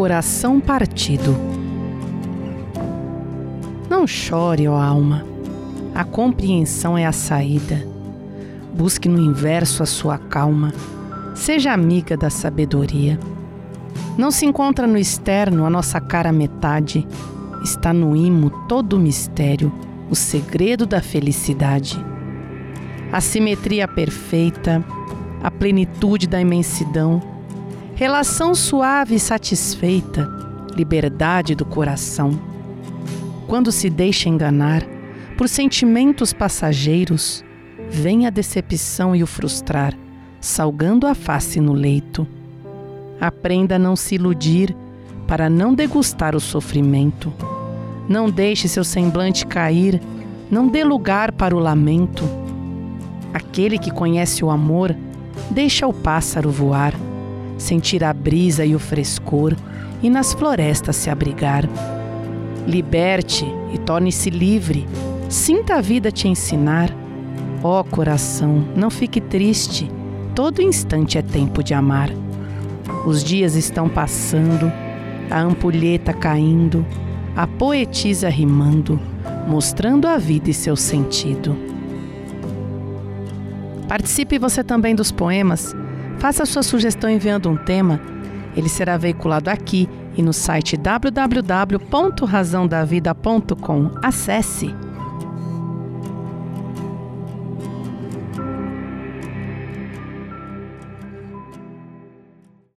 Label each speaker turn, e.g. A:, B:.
A: Coração partido. Não chore, ó alma. A compreensão é a saída. Busque no inverso a sua calma. Seja amiga da sabedoria. Não se encontra no externo a nossa cara metade. Está no imo todo o mistério, o segredo da felicidade. A simetria perfeita, a plenitude da imensidão, relação suave e satisfeita, liberdade do coração. Quando se deixa enganar por sentimentos passageiros, vem a decepção e o frustrar, salgando a face no leito. Aprenda a não se iludir para não degustar o sofrimento. Não deixe seu semblante cair, não dê lugar para o lamento. Aquele que conhece o amor, deixa o pássaro voar, sentir a brisa e o frescor e nas florestas se abrigar. Liberte e torne-se livre, sinta a vida te ensinar. Ó oh, coração, não fique triste, todo instante é tempo de amar. Os dias estão passando, a ampulheta caindo, a poetisa rimando, mostrando a vida e seu sentido. Participe você também dos poemas. Faça sua sugestão enviando um tema. Ele será veiculado aqui e no site www.razãodavida.com. Acesse!